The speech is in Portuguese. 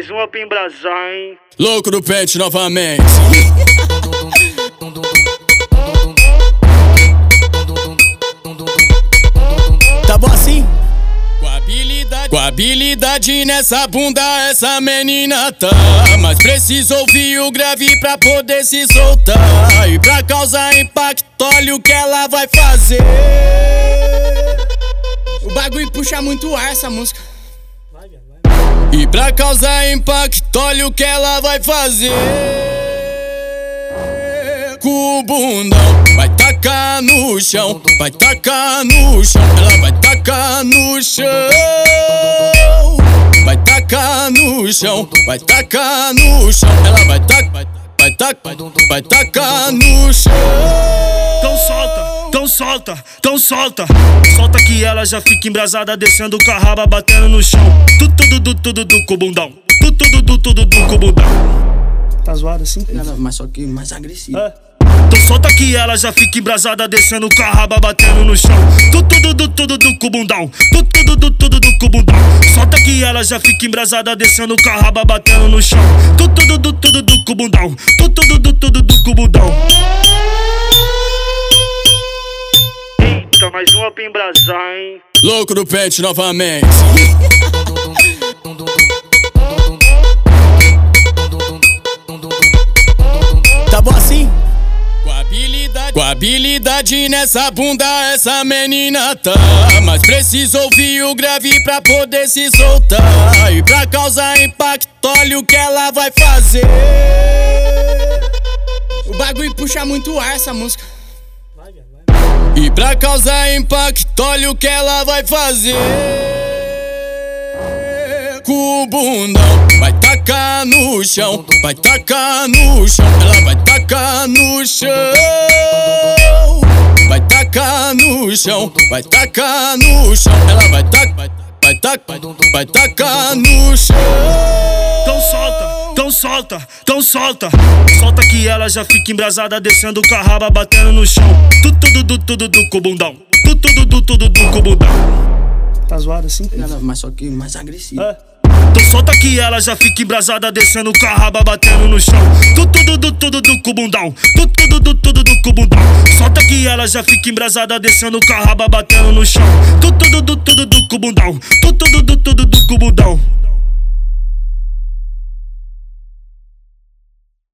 mais uma pra embrasar, hein? Louco do pente novamente. Tá bom assim? Com habilidade, com habilidade nessa bunda, essa menina tá. Mas precisa ouvir o grave pra poder se soltar. E pra causar impacto, olha o que ela vai fazer. O bagulho puxa muito ar essa música. E pra causar impacto, olha o que ela vai fazer. Com o bundão, vai tacar no chão, vai tacar no chão, ela vai tacar no chão. Vai tacar no chão, vai tacar no chão, ela vai tacar, vai tacar, vai tacar no chão. Então solta, então solta, então solta. Solta que ela já fica embrasada, descendo com a raba, batendo no chão. Tudo, tudo, tudo, tudo, tudo com o bundão. Tudo, tudo, tudo, tudo, tudo com o bundão. Tá zoado assim? Mas só que mais agressivo. É. Então solta que ela já fica embrasada, descendo com a raba, batendo no chão. Tudo, tudo, tudo, tudo, tudo com o bundão. Tudo, tudo, tudo, tudo, tudo com o bundão. Solta que ela já fica embrasada, descendo com a raba, batendo no chão. Tudo, tudo, tudo, tudo, tudo mais uma pra embrasar, hein? Louco do pente novamente. Tá bom assim? Com habilidade, com habilidade nessa bunda, essa menina tá. Mas precisa ouvir o grave pra poder se soltar. E pra causar impacto, olha o que ela vai fazer. O bagulho puxa muito ar essa música. E pra causar impacto, olha o que ela vai fazer. Com bundão, vai tacar no chão, vai tacar no chão, ela vai tacar no chão. Vai tacar no chão, vai tacar no chão, ela vai tacar, vai tacar, vai tacar no chão. Então então solta, então solta. Solta que ela já fica embrasada, descendo com a raba, batendo no chão. Tudo, tudo, tudo, tudo, tudo com o bundão. Tudo, tudo, tudo, tudo, tudo com o bundão. Tá zoado assim? Mas só que mais agressivo. É. Então solta que ela já fica embrasada, descendo com a raba, batendo no chão. Tudo, tudo, tudo, tudo, tudo com o bundão. Tudo, tudo, tudo, tudo, tudo com o bundão. Solta que ela já fica embrasada, descendo com a raba, batendo no chão. Tudo, tudo, tudo, tudo, tudo com o bundão. Tudo, tudo, tudo, tudo, tudo com o bundão.